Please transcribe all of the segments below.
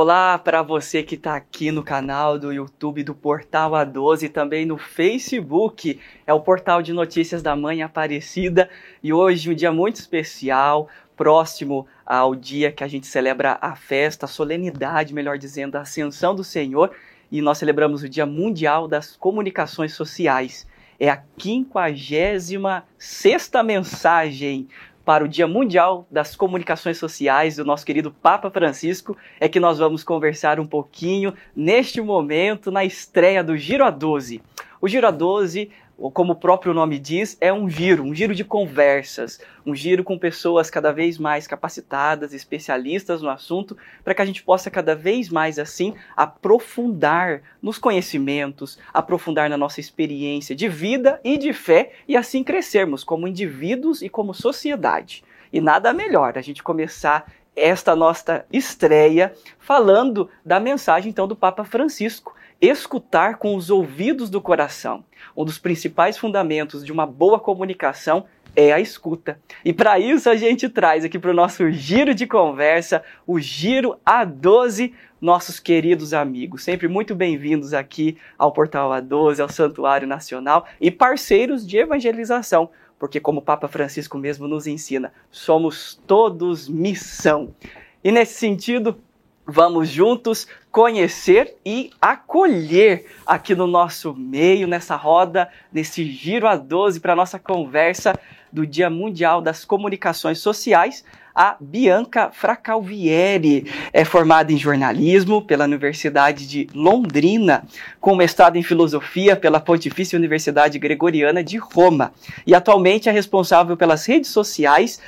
Olá para você que está aqui no canal do YouTube do Portal A12 e também no Facebook. É o portal de notícias da Mãe Aparecida e hoje um dia muito especial, próximo ao dia que a gente celebra a festa, a solenidade, melhor dizendo, a ascensão do Senhor e nós celebramos o Dia Mundial das Comunicações Sociais. É a 56 sexta mensagem para o Dia Mundial das Comunicações Sociais do nosso querido Papa Francisco, é que nós vamos conversar um pouquinho neste momento na estreia do Giro a 12. O Giro a 12 como o próprio nome diz, é um giro, um giro de conversas, um giro com pessoas cada vez mais capacitadas, especialistas no assunto, para que a gente possa cada vez mais assim aprofundar nos conhecimentos, aprofundar na nossa experiência de vida e de fé e assim crescermos como indivíduos e como sociedade. E nada melhor a gente começar esta nossa estreia falando da mensagem então do Papa Francisco, escutar com os ouvidos do coração. Um dos principais fundamentos de uma boa comunicação é a escuta. E para isso a gente traz aqui para o nosso giro de conversa, o Giro A12, nossos queridos amigos. Sempre muito bem-vindos aqui ao Portal A12, ao Santuário Nacional e parceiros de evangelização porque, como o Papa Francisco mesmo nos ensina, somos todos missão. E nesse sentido, vamos juntos conhecer e acolher aqui no nosso meio, nessa roda, nesse giro a 12 para nossa conversa do Dia Mundial das Comunicações Sociais, a Bianca Fracalvieri. É formada em jornalismo pela Universidade de Londrina, com mestrado em filosofia pela Pontifícia Universidade Gregoriana de Roma. E atualmente é responsável pelas redes sociais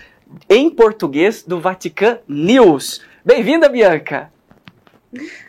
em português do Vatican News. Bem-vinda, Bianca!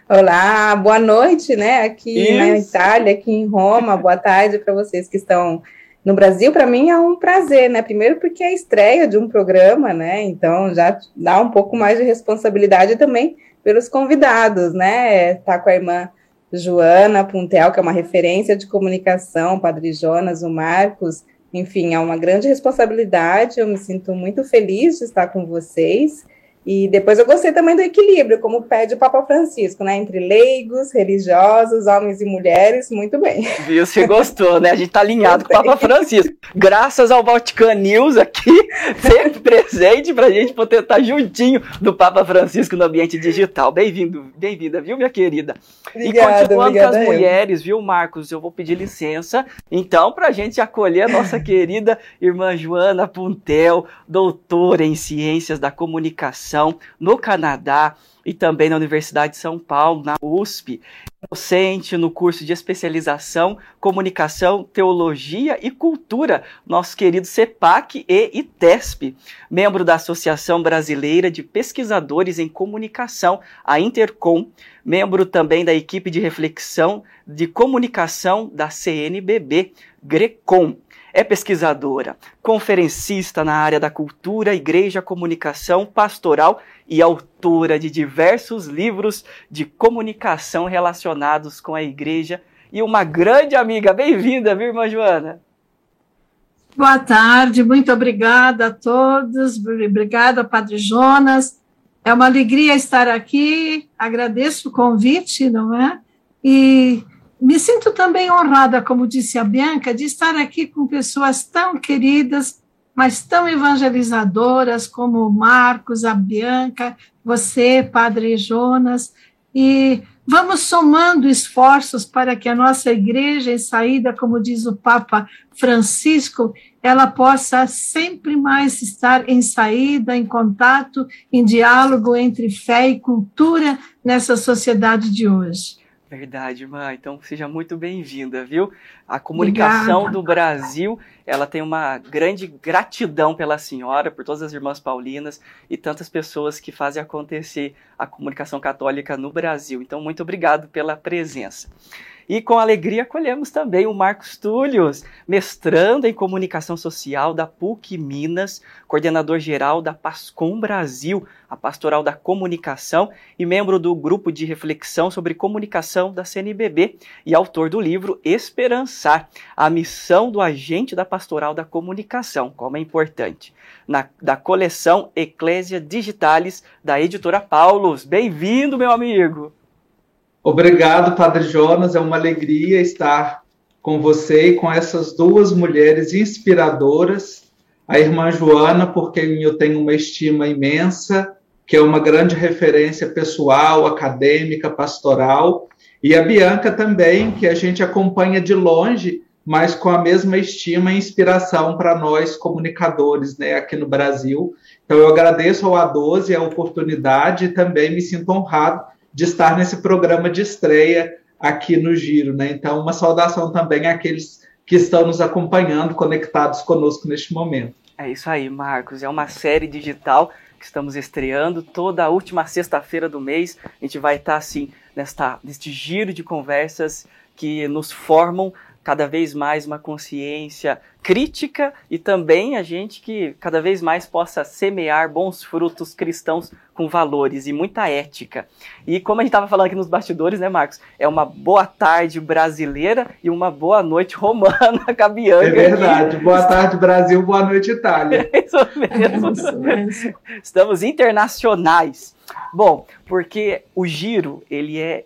Olá, boa noite, né? Aqui Isso. na Itália, aqui em Roma. Boa tarde para vocês que estão no Brasil, para mim é um prazer, né? Primeiro porque é a estreia de um programa, né? Então já dá um pouco mais de responsabilidade também pelos convidados, né? Tá com a irmã Joana Puntel, que é uma referência de comunicação, Padre Jonas, o Marcos, enfim, é uma grande responsabilidade. Eu me sinto muito feliz de estar com vocês. E depois eu gostei também do equilíbrio, como pede o Papa Francisco, né? Entre leigos, religiosos, homens e mulheres, muito bem. Viu? Você gostou, né? A gente tá alinhado com o Papa Francisco. Graças ao Vatican News aqui, sempre presente pra gente poder estar juntinho do Papa Francisco no ambiente digital. Bem-vindo, bem-vinda, viu, minha querida? Obrigada, e continuando com as mulheres, viu, Marcos? Eu vou pedir licença, então, pra gente acolher a nossa querida irmã Joana Puntel, doutora em Ciências da Comunicação no Canadá e também na Universidade de São Paulo, na USP. Docente no curso de especialização, comunicação, teologia e cultura, nosso querido CEPAC e ITESP. Membro da Associação Brasileira de Pesquisadores em Comunicação, a Intercom. Membro também da equipe de reflexão de comunicação da CNBB, GRECOM é pesquisadora, conferencista na área da cultura, igreja, comunicação, pastoral e autora de diversos livros de comunicação relacionados com a igreja e uma grande amiga. Bem-vinda, minha irmã Joana. Boa tarde, muito obrigada a todos, obrigada, Padre Jonas. É uma alegria estar aqui, agradeço o convite, não é? E me sinto também honrada, como disse a Bianca, de estar aqui com pessoas tão queridas, mas tão evangelizadoras como o Marcos, a Bianca, você, Padre Jonas, e vamos somando esforços para que a nossa igreja em saída, como diz o Papa Francisco, ela possa sempre mais estar em saída, em contato, em diálogo entre fé e cultura nessa sociedade de hoje. Verdade, irmã. Então seja muito bem-vinda, viu? A comunicação Obrigada. do Brasil, ela tem uma grande gratidão pela senhora, por todas as irmãs paulinas e tantas pessoas que fazem acontecer a comunicação católica no Brasil. Então muito obrigado pela presença. E com alegria acolhemos também o Marcos Túlios, mestrando em comunicação social da PUC Minas, coordenador geral da Pascom Brasil, a pastoral da comunicação e membro do grupo de reflexão sobre comunicação da CNBB e autor do livro Esperançar, a missão do agente da pastoral da comunicação, como é importante, na, da coleção Eclésia Digitalis da editora Paulus. Bem-vindo, meu amigo! Obrigado, Padre Jonas. É uma alegria estar com você e com essas duas mulheres inspiradoras. A irmã Joana, por quem eu tenho uma estima imensa, que é uma grande referência pessoal, acadêmica, pastoral, e a Bianca também, que a gente acompanha de longe, mas com a mesma estima e inspiração para nós comunicadores, né, aqui no Brasil. Então eu agradeço ao A12 a oportunidade e também me sinto honrado de estar nesse programa de estreia aqui no Giro, né? Então, uma saudação também àqueles que estão nos acompanhando, conectados conosco neste momento. É isso aí, Marcos. É uma série digital que estamos estreando toda a última sexta-feira do mês. A gente vai estar assim nesta neste giro de conversas que nos formam cada vez mais uma consciência crítica e também a gente que cada vez mais possa semear bons frutos cristãos com valores e muita ética. E como a gente estava falando aqui nos bastidores, né, Marcos? É uma boa tarde brasileira e uma boa noite romana com a Bianca. É verdade. Boa tarde, Brasil. Boa noite, Itália. Isso mesmo. É isso mesmo. Estamos internacionais. Bom, porque o giro, ele é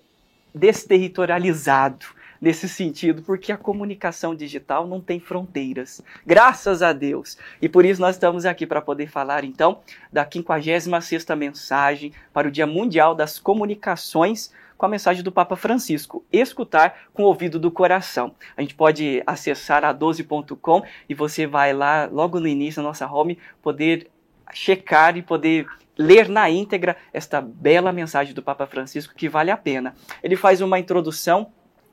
desterritorializado nesse sentido, porque a comunicação digital não tem fronteiras, graças a Deus. E por isso nós estamos aqui para poder falar então da 56ª mensagem para o Dia Mundial das Comunicações com a mensagem do Papa Francisco, escutar com o ouvido do coração. A gente pode acessar a 12.com e você vai lá logo no início da nossa home poder checar e poder ler na íntegra esta bela mensagem do Papa Francisco que vale a pena. Ele faz uma introdução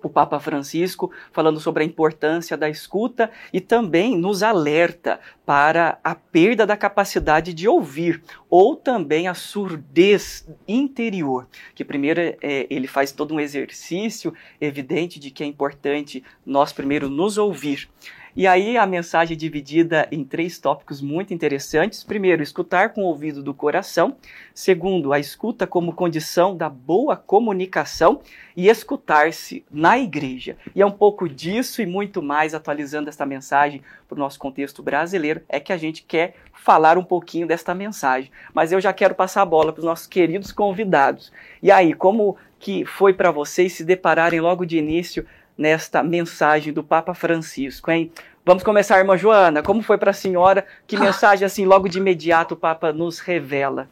o Papa Francisco, falando sobre a importância da escuta e também nos alerta para a perda da capacidade de ouvir ou também a surdez interior. Que primeiro é, ele faz todo um exercício evidente de que é importante nós primeiro nos ouvir. E aí a mensagem é dividida em três tópicos muito interessantes. Primeiro, escutar com o ouvido do coração. Segundo, a escuta como condição da boa comunicação e escutar-se na igreja. E é um pouco disso e muito mais atualizando esta mensagem para o nosso contexto brasileiro é que a gente quer falar um pouquinho desta mensagem. Mas eu já quero passar a bola para os nossos queridos convidados. E aí, como que foi para vocês se depararem logo de início nesta mensagem do Papa Francisco, hein? Vamos começar, irmã Joana. Como foi para a senhora? Que mensagem, assim, logo de imediato o Papa nos revela?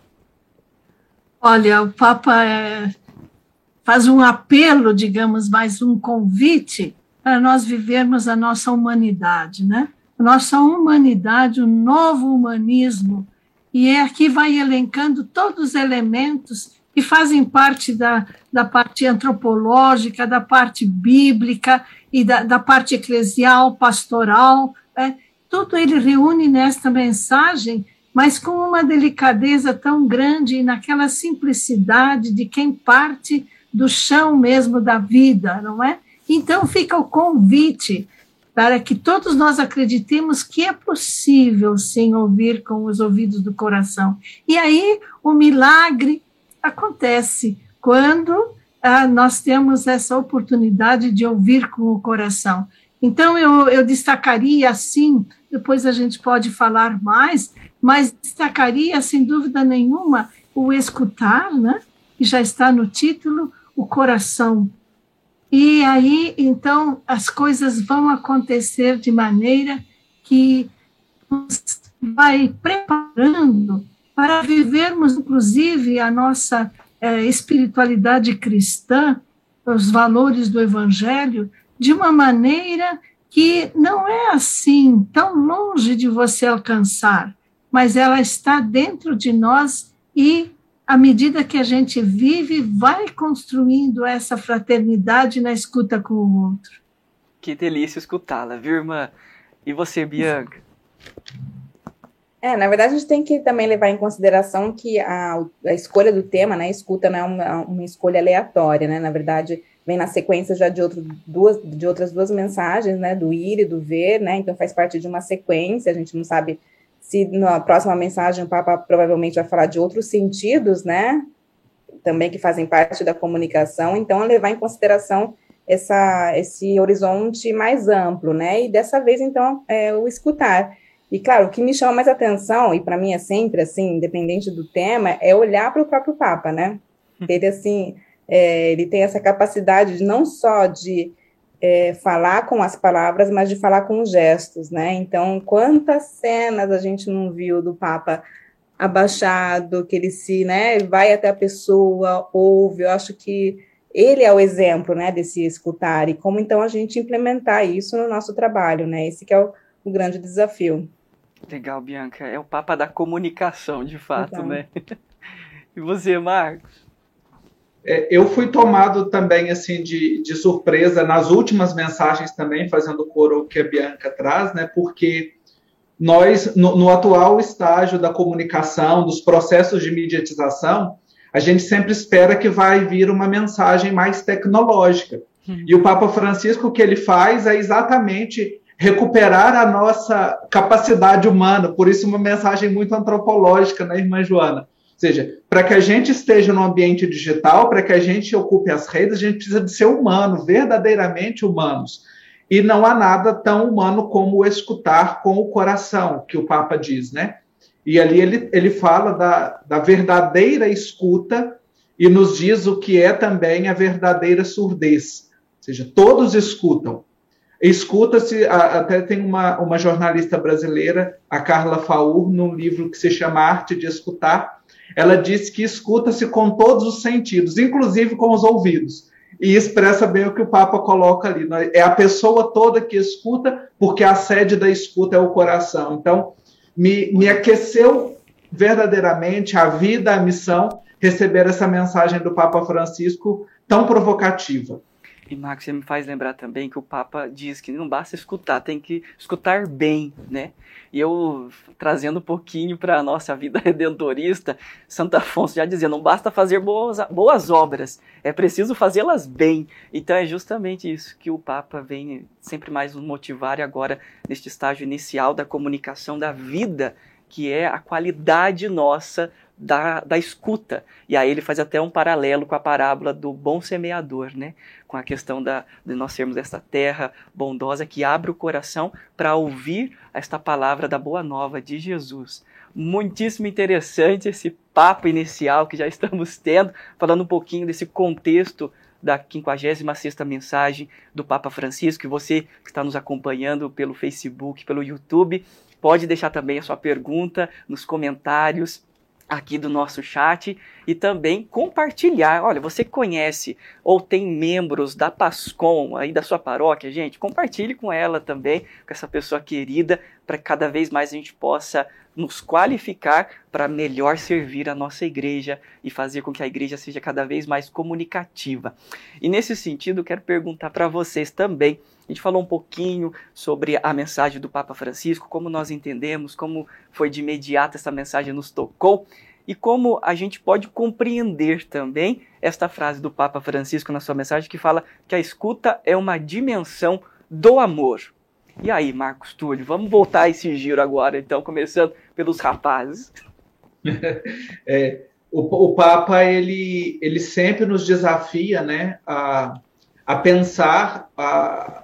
Olha, o Papa é, faz um apelo, digamos, mais um convite para nós vivermos a nossa humanidade, né? Nossa humanidade, o novo humanismo. E é aqui vai elencando todos os elementos que fazem parte da, da parte antropológica, da parte bíblica e da, da parte eclesial, pastoral. Né? Tudo ele reúne nesta mensagem, mas com uma delicadeza tão grande e naquela simplicidade de quem parte do chão mesmo da vida, não é? Então fica o convite para que todos nós acreditemos que é possível sim ouvir com os ouvidos do coração. E aí o milagre acontece quando ah, nós temos essa oportunidade de ouvir com o coração. Então, eu, eu destacaria, assim, depois a gente pode falar mais, mas destacaria, sem dúvida nenhuma, o escutar, né? que já está no título, o coração. E aí, então, as coisas vão acontecer de maneira que nos vai preparando para vivermos, inclusive, a nossa é, espiritualidade cristã, os valores do Evangelho, de uma maneira que não é assim tão longe de você alcançar, mas ela está dentro de nós e, à medida que a gente vive, vai construindo essa fraternidade na escuta com o outro. Que delícia escutá-la, viu, irmã? E você, Bianca? É, na verdade, a gente tem que também levar em consideração que a, a escolha do tema, né, escuta não é uma, uma escolha aleatória, né, na verdade, vem na sequência já de, outro, duas, de outras duas mensagens, né, do ir e do ver, né, então faz parte de uma sequência, a gente não sabe se na próxima mensagem o Papa provavelmente vai falar de outros sentidos, né, também que fazem parte da comunicação, então levar em consideração essa, esse horizonte mais amplo, né, e dessa vez, então, é, o escutar. E, claro, o que me chama mais atenção, e para mim é sempre assim, independente do tema, é olhar para o próprio Papa, né, ele, assim, é, ele tem essa capacidade de não só de é, falar com as palavras, mas de falar com os gestos, né? Então, quantas cenas a gente não viu do Papa abaixado, que ele se, né, vai até a pessoa, ouve, eu acho que ele é o exemplo, né, desse escutar, e como então a gente implementar isso no nosso trabalho, né, esse que é o, o grande desafio. Legal, Bianca, é o Papa da comunicação, de fato, então. né? E você, Marcos? É, eu fui tomado também assim de, de surpresa nas últimas mensagens também, fazendo coro que a Bianca traz, né? Porque nós, no, no, atual estágio da comunicação, dos processos de mediatização, a gente sempre espera que vai vir uma mensagem mais tecnológica. Hum. E o Papa Francisco, o que ele faz é exatamente recuperar a nossa capacidade humana, por isso uma mensagem muito antropológica, né, irmã Joana? seja, para que a gente esteja no ambiente digital, para que a gente ocupe as redes, a gente precisa de ser humano, verdadeiramente humanos. E não há nada tão humano como escutar com o coração, que o Papa diz, né? E ali ele, ele fala da, da verdadeira escuta e nos diz o que é também a verdadeira surdez. Ou seja, todos escutam. Escuta-se, até tem uma, uma jornalista brasileira, a Carla Faur, num livro que se chama Arte de Escutar, ela diz que escuta-se com todos os sentidos, inclusive com os ouvidos. E expressa bem o que o Papa coloca ali. Né? É a pessoa toda que escuta, porque a sede da escuta é o coração. Então, me, me aqueceu verdadeiramente a vida, a missão, receber essa mensagem do Papa Francisco tão provocativa. E Marcos, você me faz lembrar também que o Papa diz que não basta escutar, tem que escutar bem, né? E eu trazendo um pouquinho para a nossa vida redentorista, Santo Afonso já dizia, não basta fazer boas, boas obras, é preciso fazê-las bem. Então é justamente isso que o Papa vem sempre mais nos motivar e agora neste estágio inicial da comunicação da vida, que é a qualidade nossa da, da escuta. E aí ele faz até um paralelo com a parábola do bom semeador, né? com a questão da, de nós sermos esta terra bondosa que abre o coração para ouvir esta palavra da boa nova de Jesus. Muitíssimo interessante esse papo inicial que já estamos tendo, falando um pouquinho desse contexto da 56ª mensagem do Papa Francisco, e você que está nos acompanhando pelo Facebook, pelo YouTube, pode deixar também a sua pergunta nos comentários aqui do nosso chat e também compartilhar. Olha, você conhece ou tem membros da Pascom aí da sua paróquia, gente, compartilhe com ela também, com essa pessoa querida, para que cada vez mais a gente possa nos qualificar para melhor servir a nossa igreja e fazer com que a igreja seja cada vez mais comunicativa. E nesse sentido, quero perguntar para vocês também. A gente falou um pouquinho sobre a mensagem do Papa Francisco, como nós entendemos, como foi de imediato essa mensagem nos tocou e como a gente pode compreender também esta frase do Papa Francisco na sua mensagem que fala que a escuta é uma dimensão do amor. E aí, Marcos Túlio, vamos voltar esse giro agora, então, começando pelos rapazes. É, o, o, Papa, ele, ele sempre nos desafia né, a, a pensar a,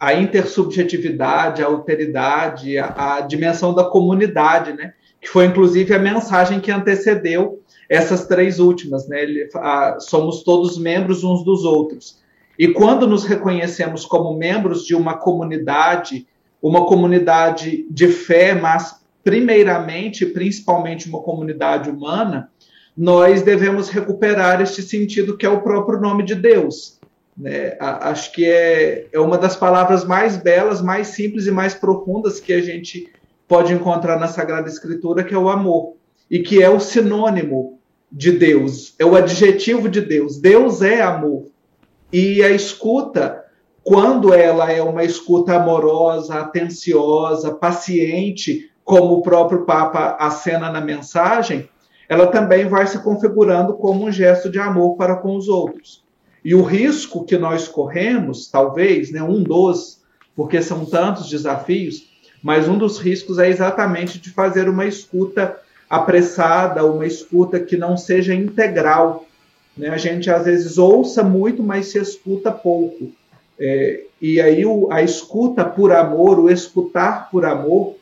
a intersubjetividade, a alteridade, a, a dimensão da comunidade, né? que foi inclusive a mensagem que antecedeu essas três últimas, né? Ele, a, somos todos membros uns dos outros. E quando nos reconhecemos como membros de uma comunidade, uma comunidade de fé, mas primeiramente, principalmente uma comunidade humana, nós devemos recuperar este sentido que é o próprio nome de Deus. Né? Acho que é, é uma das palavras mais belas, mais simples e mais profundas que a gente pode encontrar na Sagrada Escritura, que é o amor, e que é o sinônimo de Deus, é o adjetivo de Deus. Deus é amor. E a escuta, quando ela é uma escuta amorosa, atenciosa, paciente, como o próprio Papa acena na mensagem, ela também vai se configurando como um gesto de amor para com os outros. E o risco que nós corremos, talvez, né, um dos, porque são tantos desafios, mas um dos riscos é exatamente de fazer uma escuta apressada, uma escuta que não seja integral. Né? A gente às vezes ouça muito, mas se escuta pouco. É, e aí o, a escuta por amor, o escutar por amor,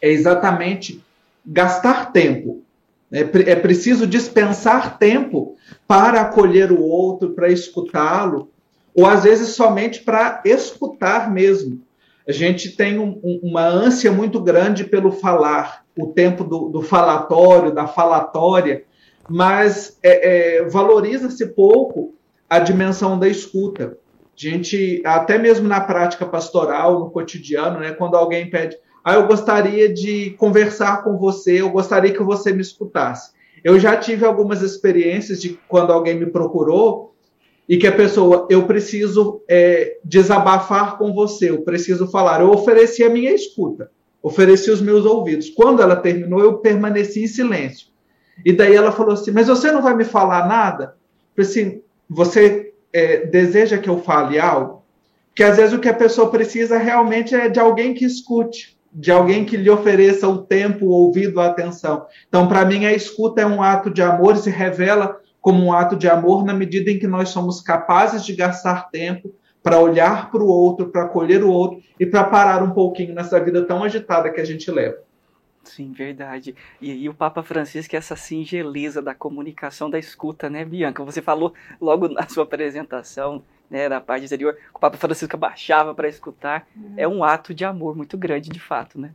é exatamente gastar tempo. É, é preciso dispensar tempo para acolher o outro, para escutá-lo, ou às vezes somente para escutar mesmo. A gente tem um, uma ânsia muito grande pelo falar, o tempo do, do falatório, da falatória, mas é, é, valoriza-se pouco a dimensão da escuta. A gente, até mesmo na prática pastoral, no cotidiano, né, quando alguém pede, ah, eu gostaria de conversar com você, eu gostaria que você me escutasse. Eu já tive algumas experiências de quando alguém me procurou e que a pessoa, eu preciso é, desabafar com você, eu preciso falar. Eu ofereci a minha escuta, ofereci os meus ouvidos. Quando ela terminou, eu permaneci em silêncio. E daí ela falou assim: Mas você não vai me falar nada? Eu assim: Você é, deseja que eu fale algo? Que às vezes o que a pessoa precisa realmente é de alguém que escute de alguém que lhe ofereça o tempo, o ouvido, a atenção. Então, para mim, a escuta é um ato de amor e se revela como um ato de amor na medida em que nós somos capazes de gastar tempo para olhar para o outro, para acolher o outro e para parar um pouquinho nessa vida tão agitada que a gente leva. Sim, verdade. E, e o Papa Francisco, é essa singeleza da comunicação, da escuta, né, Bianca? Você falou logo na sua apresentação né, na parte exterior, que o Papa Francisco abaixava para escutar, uhum. é um ato de amor muito grande, de fato, né?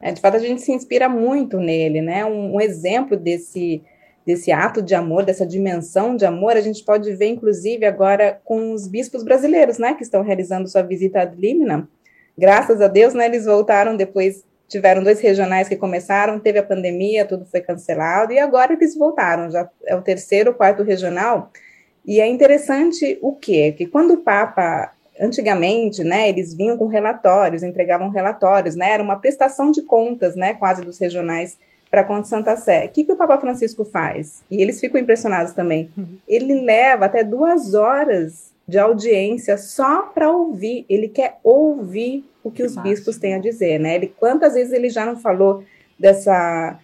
É, de fato, a gente se inspira muito nele, né? Um, um, exemplo desse, desse ato de amor, dessa dimensão de amor, a gente pode ver, inclusive, agora com os bispos brasileiros, né? Que estão realizando sua visita ad limina. Graças a Deus, né? Eles voltaram depois, tiveram dois regionais que começaram, teve a pandemia, tudo foi cancelado, e agora eles voltaram, já é o terceiro, quarto regional, e é interessante o quê? Que quando o Papa, antigamente, né, eles vinham com relatórios, entregavam relatórios, né, era uma prestação de contas, né, quase dos regionais para a Santa Sé. O que, que o Papa Francisco faz? E eles ficam impressionados também. Uhum. Ele leva até duas horas de audiência só para ouvir. Ele quer ouvir o que, que os bispos têm a dizer, né? Ele, quantas vezes ele já não falou dessa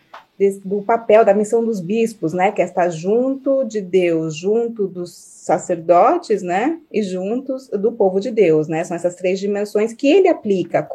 do papel, da missão dos bispos, né, que é estar junto de Deus, junto dos sacerdotes, né, e juntos do povo de Deus, né, são essas três dimensões que ele aplica,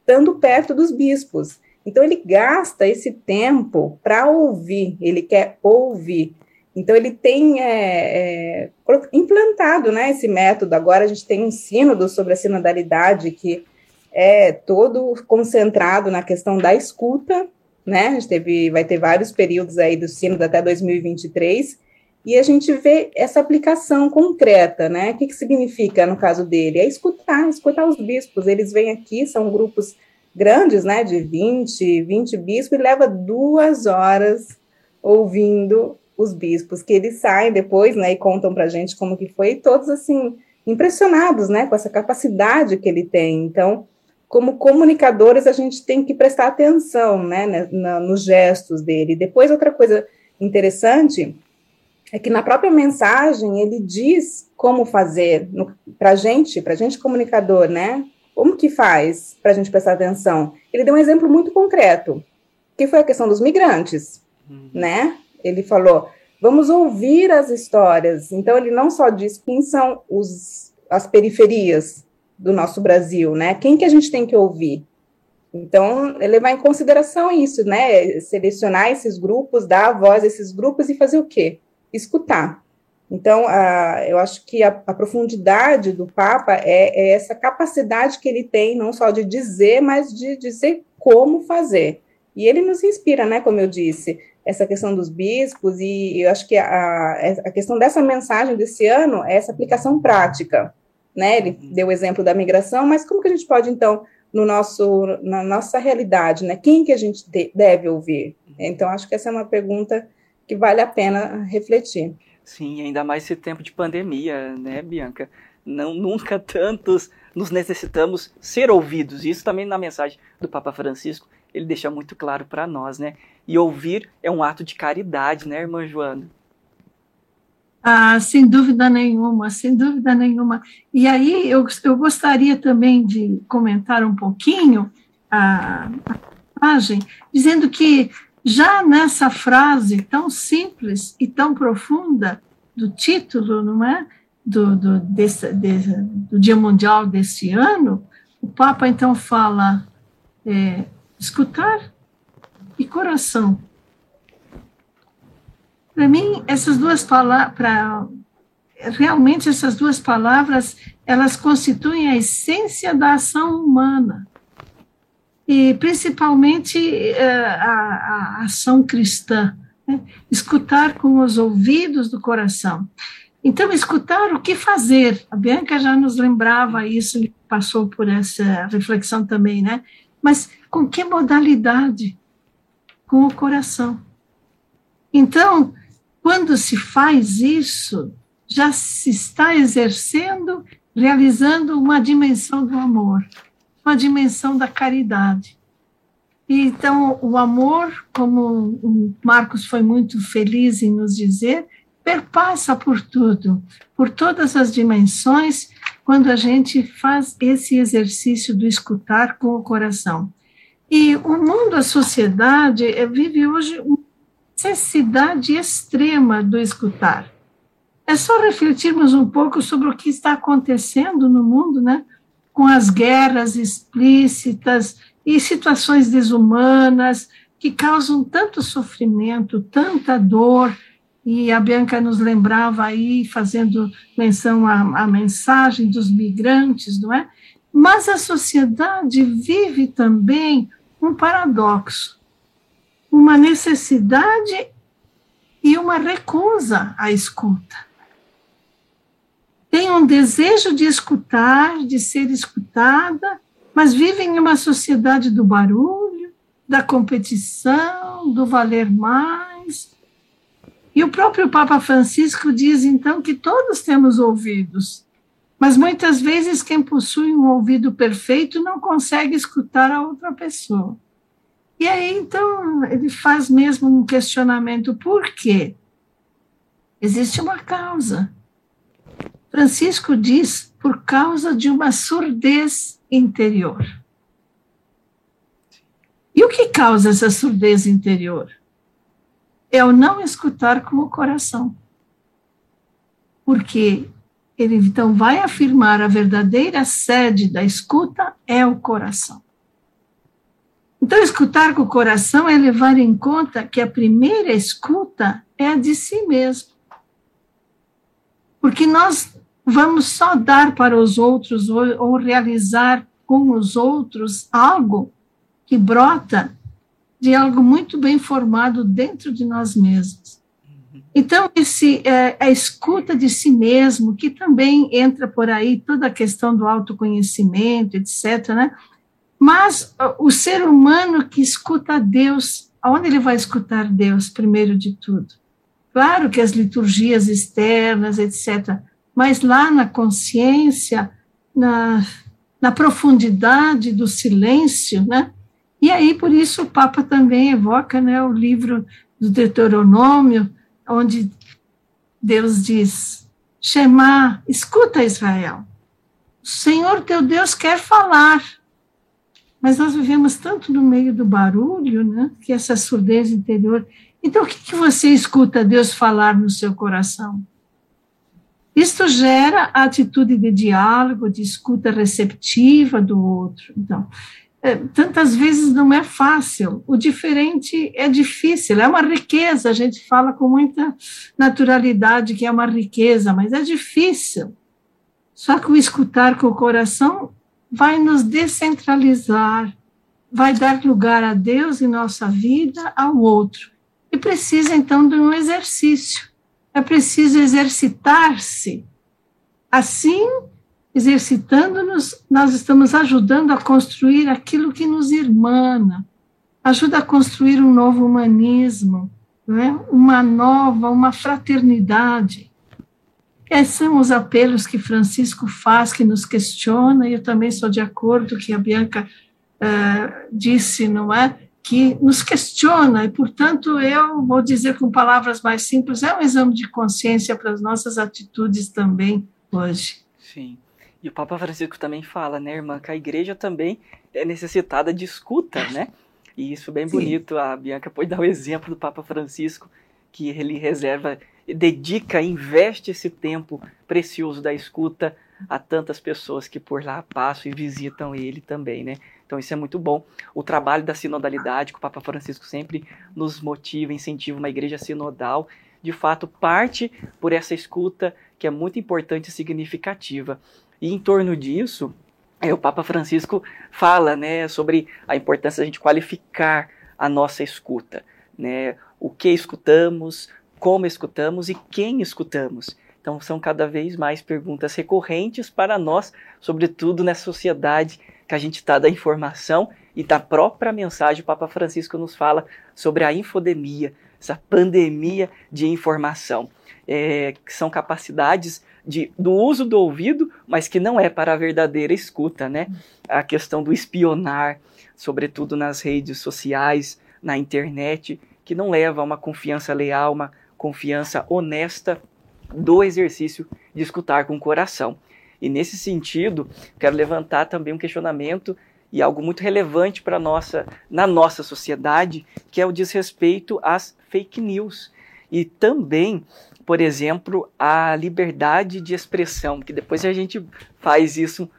estando perto dos bispos. Então ele gasta esse tempo para ouvir, ele quer ouvir. Então ele tem é, é, implantado, né, esse método. Agora a gente tem um sínodo sobre a sinodalidade que é todo concentrado na questão da escuta né? A gente teve, vai ter vários períodos aí do sínodo até 2023, e a gente vê essa aplicação concreta, né? O que, que significa no caso dele? É escutar, escutar os bispos. Eles vêm aqui, são grupos grandes, né? De 20, 20 bispos, e leva duas horas ouvindo os bispos, que eles saem depois, né? E contam para a gente como que foi, e todos assim impressionados, né? Com essa capacidade que ele tem. Então, como comunicadores, a gente tem que prestar atenção né, né, na, nos gestos dele. Depois, outra coisa interessante é que na própria mensagem ele diz como fazer para a gente, para a gente comunicador, né? Como que faz para a gente prestar atenção? Ele deu um exemplo muito concreto, que foi a questão dos migrantes, uhum. né? Ele falou, vamos ouvir as histórias. Então ele não só diz quem são os, as periferias, do nosso Brasil, né? Quem que a gente tem que ouvir? Então, levar em consideração isso, né? Selecionar esses grupos, dar a voz a esses grupos e fazer o quê? Escutar. Então, a, eu acho que a, a profundidade do Papa é, é, essa capacidade que ele tem, não só de dizer, mas de dizer como fazer. E ele nos inspira, né? Como eu disse, essa questão dos bispos, e eu acho que a, a questão dessa mensagem desse ano é essa aplicação prática né? Ele deu o exemplo da migração, mas como que a gente pode, então, no nosso, na nossa realidade, né? Quem que a gente de, deve ouvir? Então, acho que essa é uma pergunta que vale a pena refletir. Sim, ainda mais esse tempo de pandemia, né, Bianca? Não, nunca tantos nos necessitamos ser ouvidos. Isso também na mensagem do Papa Francisco, ele deixa muito claro para nós, né? E ouvir é um ato de caridade, né, irmã Joana? Ah, sem dúvida nenhuma, sem dúvida nenhuma. E aí eu, eu gostaria também de comentar um pouquinho a, a passagem, dizendo que já nessa frase tão simples e tão profunda do título, não é? Do, do, desse, do Dia Mundial desse ano, o Papa então fala é, escutar e coração. Para mim, essas duas palavras, realmente essas duas palavras, elas constituem a essência da ação humana. E principalmente eh, a, a ação cristã. Né? Escutar com os ouvidos do coração. Então, escutar o que fazer. A Bianca já nos lembrava isso, passou por essa reflexão também, né? Mas com que modalidade? Com o coração. Então, quando se faz isso, já se está exercendo, realizando uma dimensão do amor, uma dimensão da caridade. Então, o amor, como o Marcos foi muito feliz em nos dizer, perpassa por tudo, por todas as dimensões, quando a gente faz esse exercício do escutar com o coração. E o mundo, a sociedade, eh, vive hoje necessidade extrema do escutar. É só refletirmos um pouco sobre o que está acontecendo no mundo, né? Com as guerras explícitas e situações desumanas que causam tanto sofrimento, tanta dor. E a Bianca nos lembrava aí, fazendo menção à, à mensagem dos migrantes, não é? Mas a sociedade vive também um paradoxo uma necessidade e uma recusa à escuta. Tem um desejo de escutar, de ser escutada, mas vivem em uma sociedade do barulho, da competição, do valer mais. E o próprio Papa Francisco diz então que todos temos ouvidos, mas muitas vezes quem possui um ouvido perfeito não consegue escutar a outra pessoa. E aí, então, ele faz mesmo um questionamento: por quê? Existe uma causa. Francisco diz por causa de uma surdez interior. E o que causa essa surdez interior? É o não escutar com o coração. Porque ele então vai afirmar a verdadeira sede da escuta é o coração. Então, escutar com o coração é levar em conta que a primeira escuta é a de si mesmo. Porque nós vamos só dar para os outros ou, ou realizar com os outros algo que brota de algo muito bem formado dentro de nós mesmos. Então, esse, é, a escuta de si mesmo, que também entra por aí toda a questão do autoconhecimento, etc., né? Mas o ser humano que escuta Deus, aonde ele vai escutar Deus primeiro de tudo? Claro que as liturgias externas, etc., mas lá na consciência, na, na profundidade do silêncio, né? E aí, por isso, o Papa também evoca né, o livro do Deuteronômio, onde Deus diz: Shema, escuta Israel, o Senhor teu Deus quer falar mas nós vivemos tanto no meio do barulho, né, que essa surdez interior. Então, o que, que você escuta Deus falar no seu coração? Isto gera a atitude de diálogo, de escuta receptiva do outro. Então, é, tantas vezes não é fácil, o diferente é difícil, é uma riqueza, a gente fala com muita naturalidade que é uma riqueza, mas é difícil. Só que o escutar com o coração vai nos descentralizar, vai dar lugar a Deus em nossa vida, ao outro. E precisa, então, de um exercício. É preciso exercitar-se. Assim, exercitando-nos, nós estamos ajudando a construir aquilo que nos irmana, ajuda a construir um novo humanismo, é? uma nova, uma fraternidade. Esses são os apelos que Francisco faz, que nos questiona, e eu também sou de acordo que a Bianca uh, disse, não é? Que que nos questiona, e, portanto, eu vou dizer com palavras mais simples, é um exame de consciência para as nossas atitudes também hoje. Sim. E o Papa Francisco também fala, né, irmã, que a igreja também é necessitada de escuta, né? E isso é bem Sim. bonito. A Bianca pode dar o exemplo do Papa Francisco, que ele reserva, dedica, investe esse tempo precioso da escuta a tantas pessoas que por lá passam e visitam ele também, né? Então isso é muito bom. O trabalho da sinodalidade, que o Papa Francisco sempre nos motiva, incentiva uma igreja sinodal, de fato parte por essa escuta que é muito importante e significativa. E em torno disso, é, o Papa Francisco fala né, sobre a importância da gente qualificar a nossa escuta. Né? O que escutamos, como escutamos e quem escutamos. Então, são cada vez mais perguntas recorrentes para nós, sobretudo nessa sociedade que a gente está da informação e da própria mensagem. O Papa Francisco nos fala sobre a infodemia, essa pandemia de informação, é, que são capacidades de, do uso do ouvido, mas que não é para a verdadeira escuta, né? A questão do espionar, sobretudo nas redes sociais, na internet, que não leva a uma confiança leal, uma confiança honesta do exercício de escutar com o coração. E nesse sentido, quero levantar também um questionamento e algo muito relevante para nossa na nossa sociedade, que é o desrespeito às fake news. E também, por exemplo, a liberdade de expressão, que depois a gente faz isso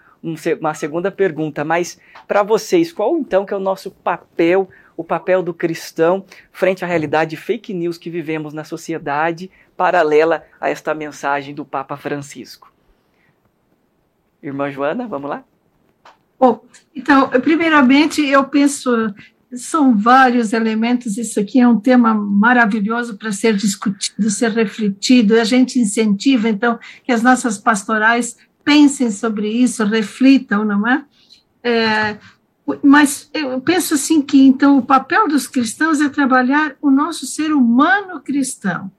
uma segunda pergunta, mas para vocês, qual então que é o nosso papel, o papel do cristão frente à realidade de fake news que vivemos na sociedade paralela a esta mensagem do Papa Francisco. Irmã Joana, vamos lá? Bom, então, primeiramente, eu penso, são vários elementos, isso aqui é um tema maravilhoso para ser discutido, ser refletido, a gente incentiva, então, que as nossas pastorais pensem sobre isso, reflitam, não é? é mas eu penso assim que, então, o papel dos cristãos é trabalhar o nosso ser humano cristão,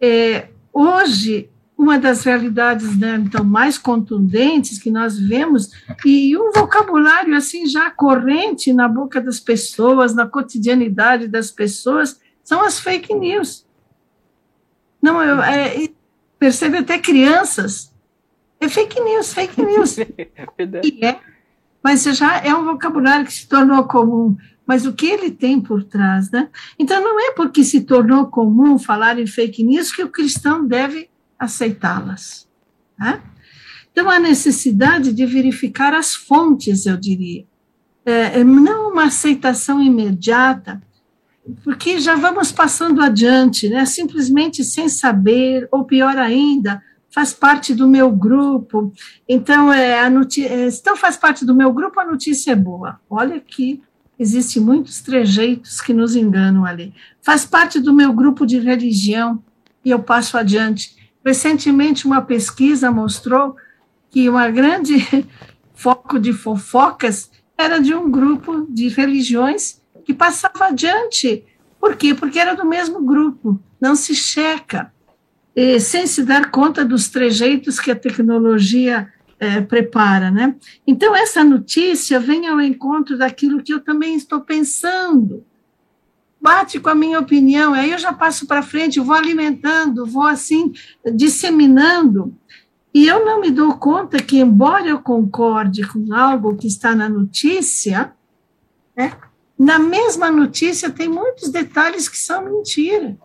é, hoje, uma das realidades né, então mais contundentes que nós vemos e um vocabulário assim já corrente na boca das pessoas, na cotidianidade das pessoas, são as fake news. Não, eu, é, percebe até crianças. É fake news, fake news. É, é, mas já é um vocabulário que se tornou comum mas o que ele tem por trás, né? Então não é porque se tornou comum falar em fake news que o cristão deve aceitá-las. Né? Então a necessidade de verificar as fontes, eu diria, é, é, não uma aceitação imediata, porque já vamos passando adiante, né? Simplesmente sem saber, ou pior ainda, faz parte do meu grupo. Então, é, a é, então faz parte do meu grupo, a notícia é boa. Olha que Existem muitos trejeitos que nos enganam ali. Faz parte do meu grupo de religião e eu passo adiante. Recentemente, uma pesquisa mostrou que uma grande foco de fofocas era de um grupo de religiões que passava adiante. Por quê? Porque era do mesmo grupo, não se checa, e, sem se dar conta dos trejeitos que a tecnologia é, prepara, né? Então, essa notícia vem ao encontro daquilo que eu também estou pensando, bate com a minha opinião, aí eu já passo para frente, vou alimentando, vou assim, disseminando, e eu não me dou conta que, embora eu concorde com algo que está na notícia, né, na mesma notícia tem muitos detalhes que são mentira.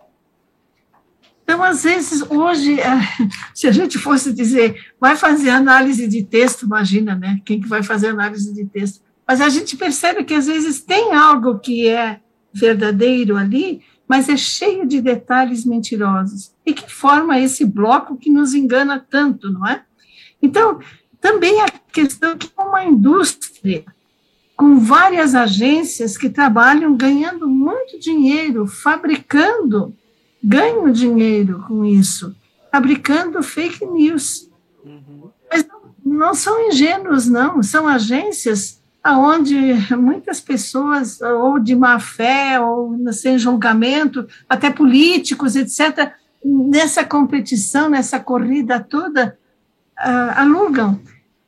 Então, às vezes, hoje, é, se a gente fosse dizer, vai fazer análise de texto, imagina, né? Quem que vai fazer análise de texto? Mas a gente percebe que às vezes tem algo que é verdadeiro ali, mas é cheio de detalhes mentirosos. E que forma esse bloco que nos engana tanto, não é? Então, também a questão que é uma indústria com várias agências que trabalham ganhando muito dinheiro, fabricando ganham dinheiro com isso, fabricando fake news. Uhum. Mas não são ingênuos, não, são agências onde muitas pessoas, ou de má fé, ou sem julgamento, até políticos, etc., nessa competição, nessa corrida toda, uh, alugam.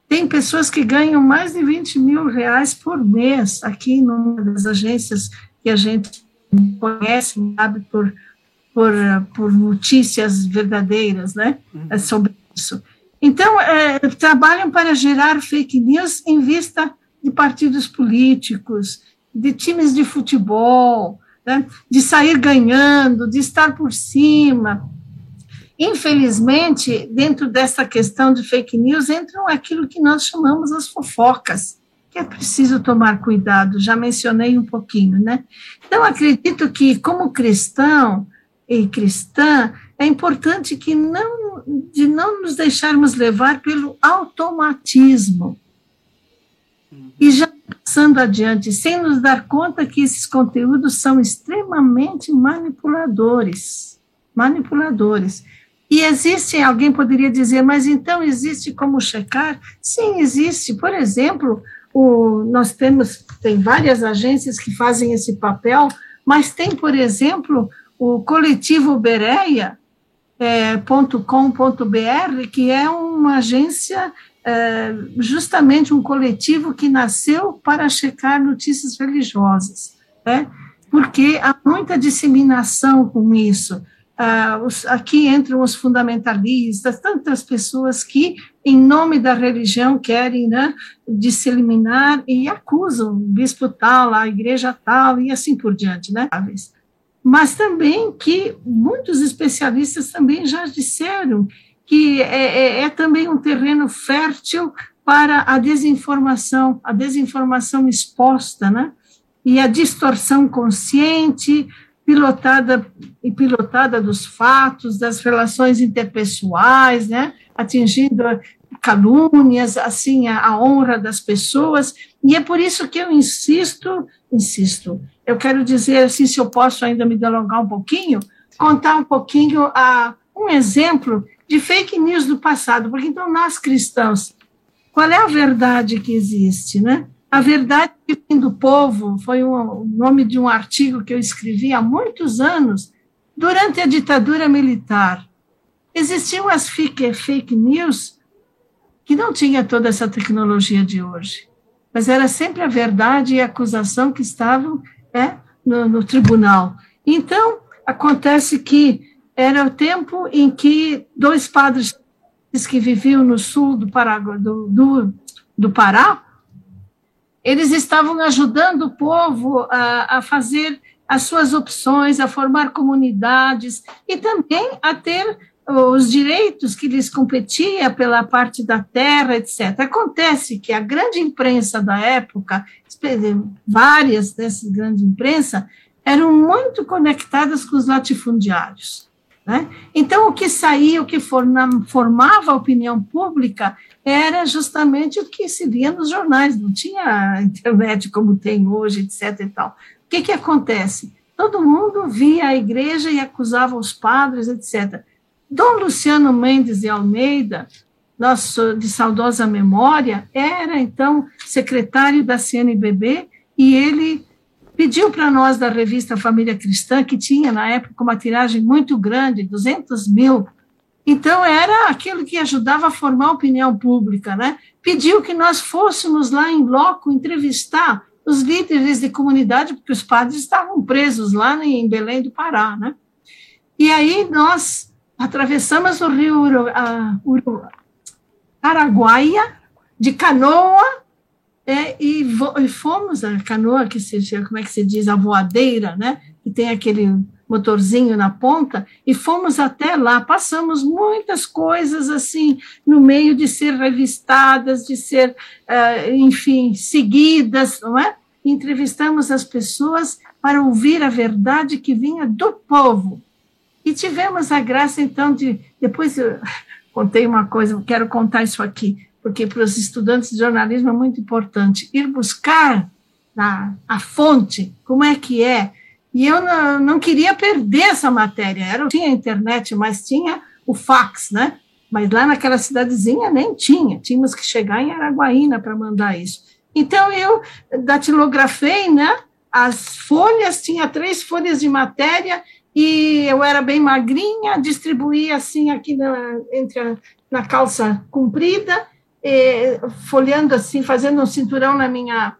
Tem pessoas que ganham mais de 20 mil reais por mês aqui numa das agências que a gente conhece, sabe, por, por, por notícias verdadeiras, né, uhum. sobre isso. Então, é, trabalham para gerar fake news em vista de partidos políticos, de times de futebol, né, de sair ganhando, de estar por cima. Infelizmente, dentro dessa questão de fake news, entram aquilo que nós chamamos as fofocas, que é preciso tomar cuidado, já mencionei um pouquinho, né? Então, acredito que, como cristão e cristã, é importante que não, de não nos deixarmos levar pelo automatismo. E já passando adiante, sem nos dar conta que esses conteúdos são extremamente manipuladores. Manipuladores. E existe, alguém poderia dizer, mas então existe como checar? Sim, existe. Por exemplo, o, nós temos, tem várias agências que fazem esse papel, mas tem, por exemplo, o coletivo Bereia, é, que é uma agência, é, justamente um coletivo que nasceu para checar notícias religiosas, né? porque há muita disseminação com isso. Ah, os, aqui entram os fundamentalistas, tantas pessoas que, em nome da religião, querem né, disseminar e acusam o bispo tal, a igreja tal, e assim por diante. Né? Mas também que muitos especialistas também já disseram que é, é, é também um terreno fértil para a desinformação, a desinformação exposta, né? E a distorção consciente, pilotada e pilotada dos fatos, das relações interpessoais, né? Atingindo calúnias, assim, a, a honra das pessoas. E é por isso que eu insisto, insisto, eu quero dizer assim, se eu posso ainda me delongar um pouquinho, contar um pouquinho a, um exemplo de fake news do passado, porque então nós cristãos, qual é a verdade que existe, né? A verdade do povo foi o nome de um artigo que eu escrevi há muitos anos, durante a ditadura militar. Existiam as fake, fake news que não tinha toda essa tecnologia de hoje, mas era sempre a verdade e a acusação que estavam é, no, no tribunal. Então, acontece que era o tempo em que dois padres que viviam no sul do, Pará, do, do, do Pará, eles estavam ajudando o povo a, a, fazer as suas opções, a formar comunidades e também a ter os direitos que lhes competia pela parte da terra, etc. Acontece que a grande imprensa da época, várias dessas grandes imprensa, eram muito conectadas com os latifundiários. Né? Então, o que saía, o que formava a opinião pública, era justamente o que se via nos jornais, não tinha internet como tem hoje, etc. E tal. O que, que acontece? Todo mundo via a igreja e acusava os padres, etc. Dom Luciano Mendes de Almeida, nosso de saudosa memória, era então secretário da CNBB e ele pediu para nós da revista Família Cristã, que tinha na época uma tiragem muito grande, 200 mil. Então, era aquilo que ajudava a formar a opinião pública, né? Pediu que nós fôssemos lá em loco entrevistar os líderes de comunidade, porque os padres estavam presos lá em Belém do Pará, né? E aí nós atravessamos o rio Uru, uh, Araguaia, de canoa, é, e, e, fomos a canoa, que se, como é que se diz, a voadeira, né, que tem aquele motorzinho na ponta, e fomos até lá, passamos muitas coisas assim, no meio de ser revistadas, de ser, uh, enfim, seguidas, não é? Entrevistamos as pessoas para ouvir a verdade que vinha do povo, e tivemos a graça, então, de. Depois eu contei uma coisa, quero contar isso aqui, porque para os estudantes de jornalismo é muito importante ir buscar a, a fonte, como é que é. E eu não, não queria perder essa matéria. Era, tinha internet, mas tinha o fax, né? Mas lá naquela cidadezinha nem tinha. Tínhamos que chegar em Araguaína para mandar isso. Então eu datilografei, né? As folhas, tinha três folhas de matéria e eu era bem magrinha, distribuía assim aqui na, entre a, na calça comprida, e, folhando assim, fazendo um cinturão na minha,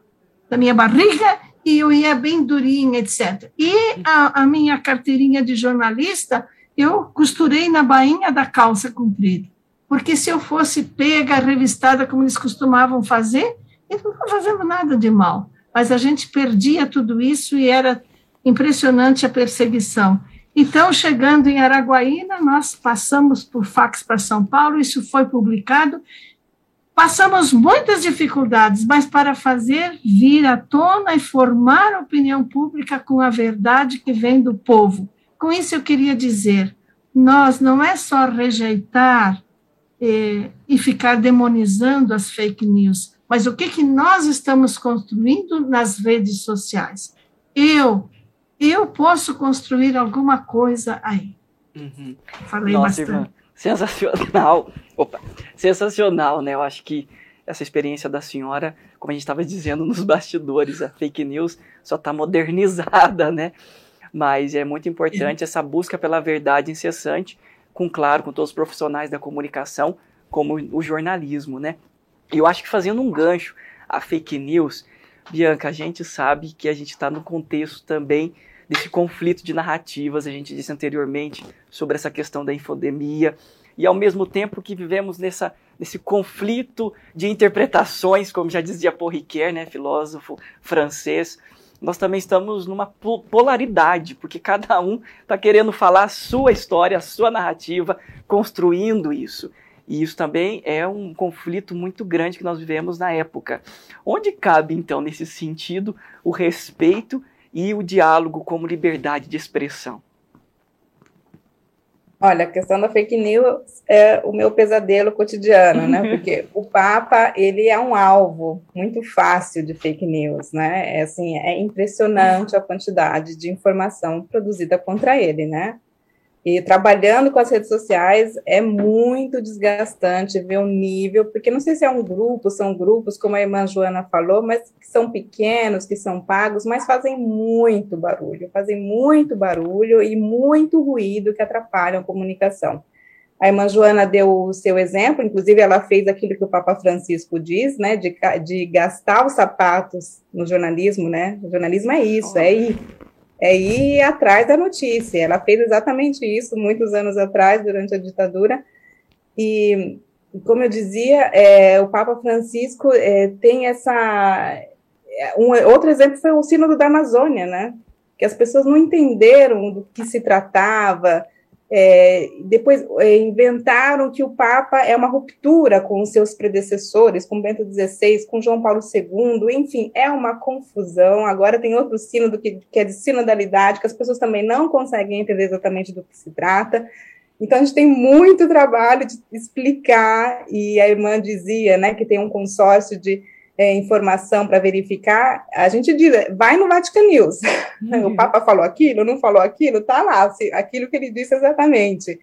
na minha barriga, e eu ia bem durinha, etc. E a, a minha carteirinha de jornalista, eu costurei na bainha da calça comprida. Porque se eu fosse pega, revistada, como eles costumavam fazer, eles não estavam fazendo nada de mal. Mas a gente perdia tudo isso e era impressionante a perseguição. Então, chegando em Araguaína, nós passamos por fax para São Paulo, isso foi publicado Passamos muitas dificuldades, mas para fazer vir à tona e formar a opinião pública com a verdade que vem do povo. Com isso, eu queria dizer: nós não é só rejeitar eh, e ficar demonizando as fake news, mas o que, que nós estamos construindo nas redes sociais. Eu, eu posso construir alguma coisa aí. Uhum. Falei Nossa, bastante. Irmã sensacional. Opa, sensacional, né? Eu acho que essa experiência da senhora, como a gente estava dizendo nos bastidores, a fake news só está modernizada, né? Mas é muito importante essa busca pela verdade incessante, com claro, com todos os profissionais da comunicação, como o jornalismo, né? E eu acho que fazendo um gancho a fake news, Bianca, a gente sabe que a gente está no contexto também desse conflito de narrativas, a gente disse anteriormente sobre essa questão da infodemia, e ao mesmo tempo que vivemos nessa, nesse conflito de interpretações, como já dizia Paul Ricoeur, né, filósofo francês, nós também estamos numa polaridade, porque cada um está querendo falar a sua história, a sua narrativa, construindo isso. E isso também é um conflito muito grande que nós vivemos na época. Onde cabe, então, nesse sentido, o respeito e o diálogo como liberdade de expressão? Olha, a questão da fake news é o meu pesadelo cotidiano, né? Porque o Papa, ele é um alvo muito fácil de fake news, né? É, assim, é impressionante a quantidade de informação produzida contra ele, né? E trabalhando com as redes sociais é muito desgastante ver o nível, porque não sei se é um grupo, são grupos, como a irmã Joana falou, mas que são pequenos, que são pagos, mas fazem muito barulho, fazem muito barulho e muito ruído que atrapalham a comunicação. A irmã Joana deu o seu exemplo, inclusive ela fez aquilo que o Papa Francisco diz, né, de, de gastar os sapatos no jornalismo, né? O jornalismo é isso, é ir é ir atrás da notícia. Ela fez exatamente isso muitos anos atrás, durante a ditadura. E, como eu dizia, é, o Papa Francisco é, tem essa. É, um, outro exemplo foi o Sínodo da Amazônia, né? Que as pessoas não entenderam do que se tratava, é, depois é, inventaram que o Papa é uma ruptura com os seus predecessores, com Bento XVI, com João Paulo II, enfim, é uma confusão. Agora tem outro sino do que, que é de sinodalidade, que as pessoas também não conseguem entender exatamente do que se trata. Então, a gente tem muito trabalho de explicar, e a irmã dizia né, que tem um consórcio de é, informação para verificar, a gente diz, vai no Vatican News. Uhum. O Papa falou aquilo, não falou aquilo, tá lá, se, aquilo que ele disse exatamente.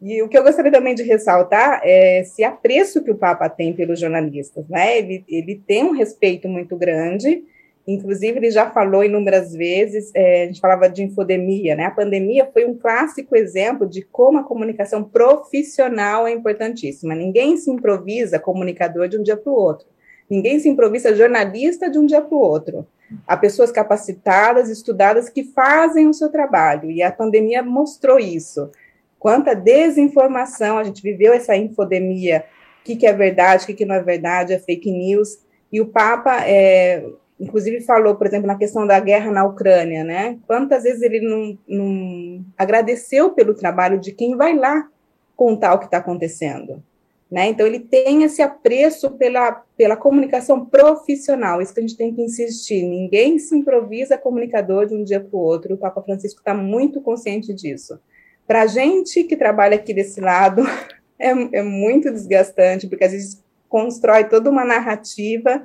E o que eu gostaria também de ressaltar é esse apreço que o Papa tem pelos jornalistas, né? Ele, ele tem um respeito muito grande, inclusive ele já falou inúmeras vezes, é, a gente falava de infodemia, né? A pandemia foi um clássico exemplo de como a comunicação profissional é importantíssima. Ninguém se improvisa comunicador de um dia para o outro. Ninguém se improvisa jornalista de um dia para o outro. Há pessoas capacitadas, estudadas, que fazem o seu trabalho, e a pandemia mostrou isso. Quanta desinformação, a gente viveu essa infodemia, o que, que é verdade, o que, que não é verdade, é fake news, e o Papa, é, inclusive, falou, por exemplo, na questão da guerra na Ucrânia, né? Quantas vezes ele não, não agradeceu pelo trabalho de quem vai lá contar o que está acontecendo? Né? Então, ele tem esse apreço pela, pela comunicação profissional, isso que a gente tem que insistir. Ninguém se improvisa comunicador de um dia para o outro, o Papa Francisco está muito consciente disso. Para a gente que trabalha aqui desse lado, é, é, muito desgastante, porque às vezes constrói toda uma narrativa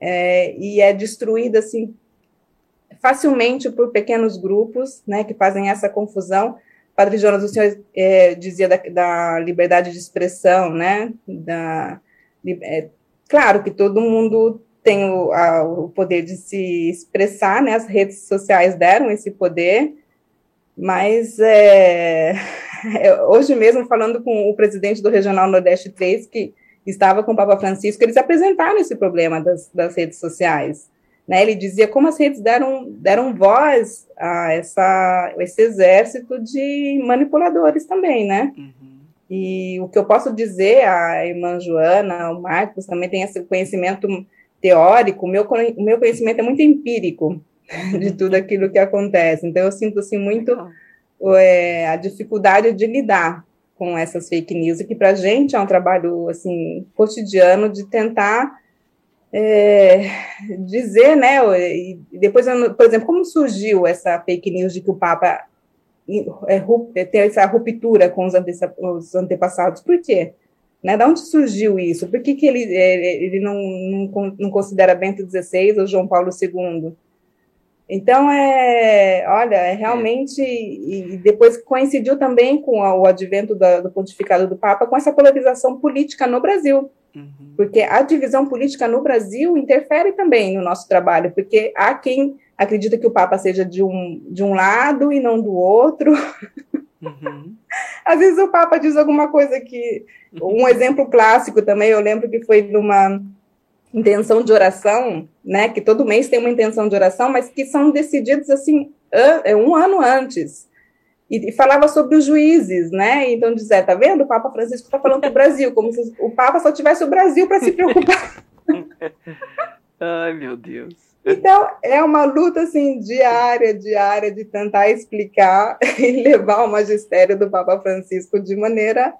é, e é destruída assim facilmente por pequenos grupos, né, que fazem essa confusão Padre Jonas, o senhor é, dizia da, da, liberdade de expressão, né? Da, é, claro que todo mundo tem o, a, o, poder de se expressar, né? As redes sociais deram esse poder, mas é, hoje mesmo, falando com o presidente do Regional Nordeste 3, que estava com o Papa Francisco, eles apresentaram esse problema das, das redes sociais. Né, ele dizia como as redes deram, deram voz a essa, esse exército de manipuladores também, né? Uhum. E o que eu posso dizer, a irmã Joana, o Marcos também tem esse conhecimento teórico, o meu, o meu conhecimento é muito empírico de tudo aquilo que acontece. Então, eu sinto, assim, muito é, a dificuldade de lidar com essas fake news, que para a gente é um trabalho, assim, cotidiano de tentar é, dizer, né, e depois, por exemplo, como surgiu essa fake news de que o Papa é, é, ter essa ruptura com os, ante, os antepassados. Por quê? Né? Da onde surgiu isso? Por que, que ele, é, ele não, não, não considera Bento XVI ou João Paulo II? Então, é, olha, é realmente, e depois coincidiu também com o advento da, do pontificado do Papa, com essa polarização política no Brasil, uhum. porque a divisão política no Brasil interfere também no nosso trabalho, porque há quem acredita que o Papa seja de um, de um lado e não do outro. Uhum. Às vezes o Papa diz alguma coisa que. Um exemplo clássico também, eu lembro que foi numa intenção de oração, né? Que todo mês tem uma intenção de oração, mas que são decididos assim é, um ano antes. E, e falava sobre os juízes, né? Então dizia, tá vendo? O Papa Francisco está falando do Brasil, como se o Papa só tivesse o Brasil para se preocupar. Ai, meu Deus. Então, é uma luta, assim, diária, diária, de tentar explicar e levar o magistério do Papa Francisco de maneira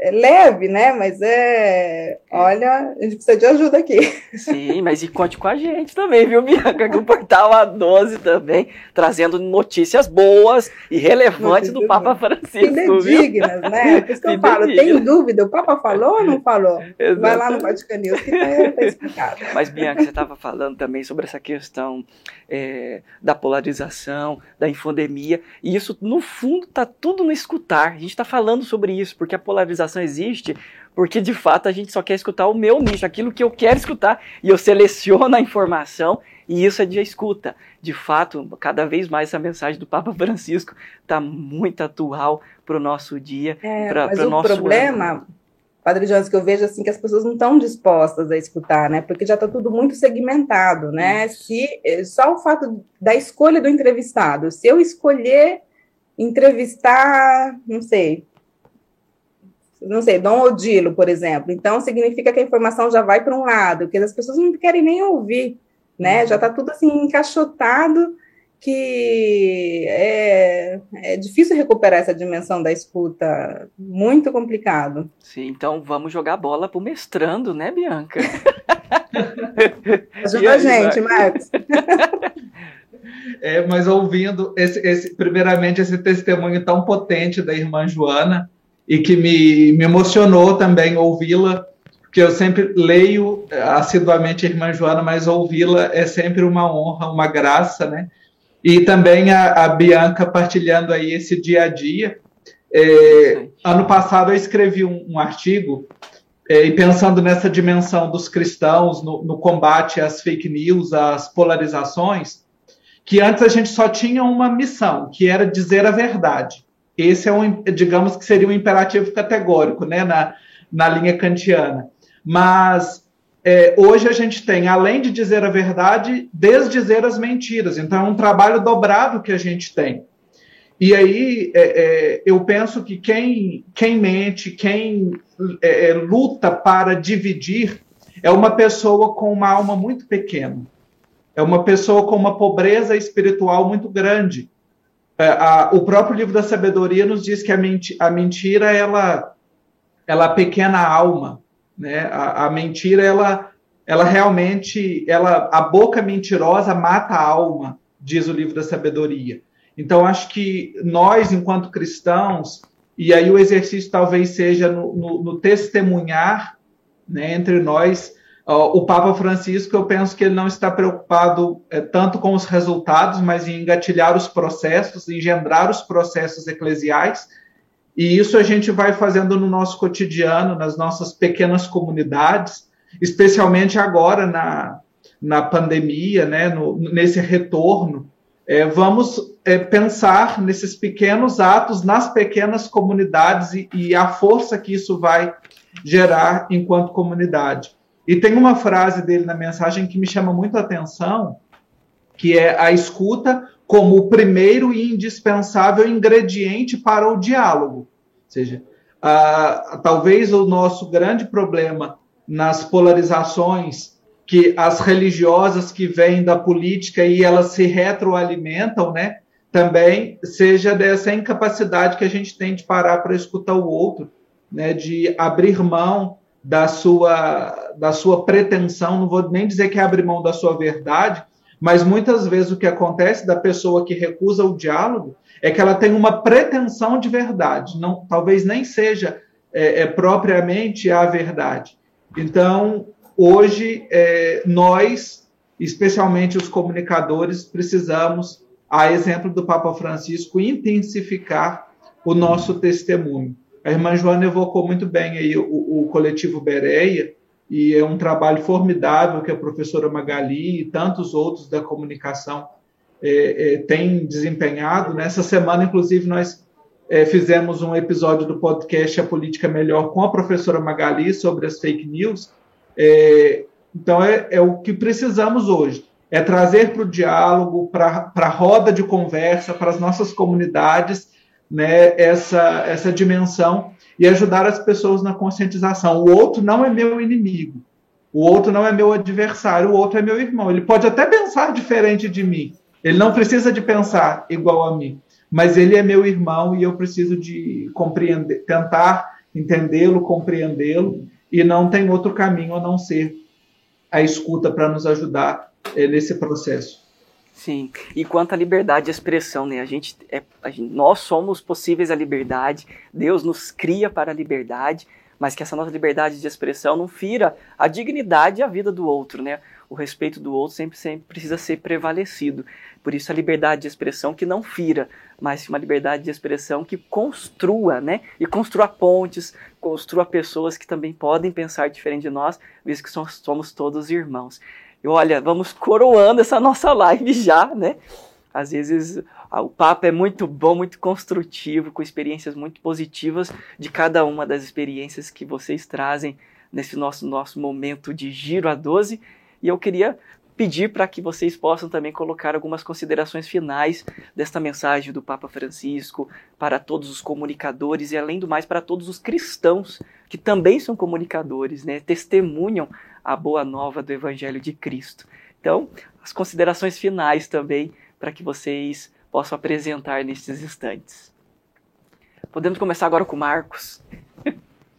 é leve, né? Mas é. Olha, a gente precisa de ajuda aqui. Sim, mas e conte com a gente também, viu, Bianca? Com o Portal A12 também, trazendo notícias boas e relevantes do Papa Francisco. Dignas, né? Por isso que eu falo, tem dúvida, o Papa falou ou não falou? Exatamente. Vai lá no Vaticano News que está tá explicado. Mas, Bianca, você estava falando também sobre essa questão é, da polarização, da infodemia, e isso, no fundo, está tudo no escutar. A gente está falando sobre isso, porque a polarização polarização existe porque de fato a gente só quer escutar o meu nicho, aquilo que eu quero escutar, e eu seleciono a informação e isso é de escuta. De fato, cada vez mais essa mensagem do Papa Francisco está muito atual para o nosso dia, é, para o nosso problema, ano. Padre Jones, que eu vejo assim que as pessoas não estão dispostas a escutar, né? Porque já está tudo muito segmentado, né? Se eh, só o fato da escolha do entrevistado, se eu escolher entrevistar, não sei, não sei, Dom Odilo, por exemplo. Então, significa que a informação já vai para um lado, que as pessoas não querem nem ouvir, né? Já está tudo assim encaixotado, que é, é difícil recuperar essa dimensão da escuta, muito complicado. Sim, então vamos jogar bola para o mestrando, né, Bianca? Ajuda a gente, Marcos. É, mas ouvindo esse, esse, primeiramente esse testemunho tão potente da irmã Joana, e que me, me emocionou também ouvi-la, porque eu sempre leio assiduamente a Irmã Joana, mas ouvi-la é sempre uma honra, uma graça, né? E também a, a Bianca partilhando aí esse dia a dia. É, ano passado eu escrevi um, um artigo é, e pensando nessa dimensão dos cristãos no, no, combate às fake news, às polarizações, que antes a gente só tinha uma missão, que era dizer a verdade. Esse é um, digamos que seria um imperativo categórico, né, na, na linha kantiana. Mas é, hoje a gente tem, além de dizer a verdade, desdizer as mentiras. Então é um trabalho dobrado que a gente tem. E aí é, é, eu penso que quem, quem mente, quem é, é, luta para dividir, é uma pessoa com uma alma muito pequena. É uma pessoa com uma pobreza espiritual muito grande a, o próprio livro da sabedoria nos diz que a, menti, a mentira ela ela pequena alma, né? A, a, mentira ela ela realmente ela a boca mentirosa mata a alma, diz o livro da sabedoria. Então acho que nós enquanto cristãos e aí o exercício talvez seja no, no, no testemunhar né, entre nós o Papa Francisco, eu penso que ele não está preocupado é, tanto com os resultados, mas em engatilhar os processos, engendrar os processos eclesiais. E isso a gente vai fazendo no nosso cotidiano, nas nossas pequenas comunidades, especialmente agora na, na pandemia, né, no, nesse retorno. É, vamos é, pensar nesses pequenos atos, nas pequenas comunidades e, e a força que isso vai gerar enquanto comunidade. E tem uma frase dele na mensagem que me chama muito a atenção, que é a escuta como o primeiro e indispensável ingrediente para o diálogo. Ou seja, talvez o nosso grande problema nas polarizações que as religiosas que vêm da política e elas se retroalimentam, né? Também seja dessa incapacidade que a gente tem de parar para escutar o outro, né? De abrir mão da sua, da sua pretensão, não vou nem dizer que abrir mão da sua verdade, mas muitas vezes o que acontece da pessoa que recusa o diálogo é que ela tem uma pretensão de verdade, não, talvez nem seja é, é, propriamente a verdade. Então, hoje, é, nós, especialmente os comunicadores, precisamos, a exemplo do Papa Francisco, intensificar o nosso testemunho. A irmã Joana evocou muito bem aí o, o coletivo Bereia, e é um trabalho formidável que a professora Magali e tantos outros da comunicação é, é, têm desempenhado. Nessa semana, inclusive, nós é, fizemos um episódio do podcast A Política Melhor com a professora Magali sobre as fake news. É, então, é, é, o que precisamos hoje: é trazer para o diálogo, para a roda de conversa, para as nossas comunidades, né, essa, essa dimensão e ajudar as pessoas na conscientização. O outro não é meu inimigo, o outro não é meu adversário, o outro é meu irmão. Ele pode até pensar diferente de mim, ele não precisa de pensar igual a mim, mas ele é meu irmão e eu preciso de compreender, tentar entendê-lo, compreendê-lo, e não tem outro caminho a não ser a escuta para nos ajudar é, nesse processo. Sim, e quanto à liberdade de expressão, né? A gente, é, a gente, nós somos possíveis à liberdade, Deus nos cria para a liberdade, mas que essa nossa liberdade de expressão não fira a dignidade e a vida do outro, né? O respeito do outro sempre, sempre precisa ser prevalecido. Por isso a liberdade de expressão que não fira, mas uma liberdade de expressão que construa, né? E construa pontes, construa pessoas que também podem pensar diferente de nós, visto que somos, somos todos irmãos. E olha, vamos coroando essa nossa live já, né? Às vezes o papo é muito bom, muito construtivo, com experiências muito positivas de cada uma das experiências que vocês trazem nesse nosso, nosso momento de giro a 12. E eu queria pedir para que vocês possam também colocar algumas considerações finais desta mensagem do Papa Francisco para todos os comunicadores e, além do mais, para todos os cristãos que também são comunicadores, né? testemunham a boa nova do Evangelho de Cristo. Então, as considerações finais também para que vocês possam apresentar nesses instantes. Podemos começar agora com Marcos.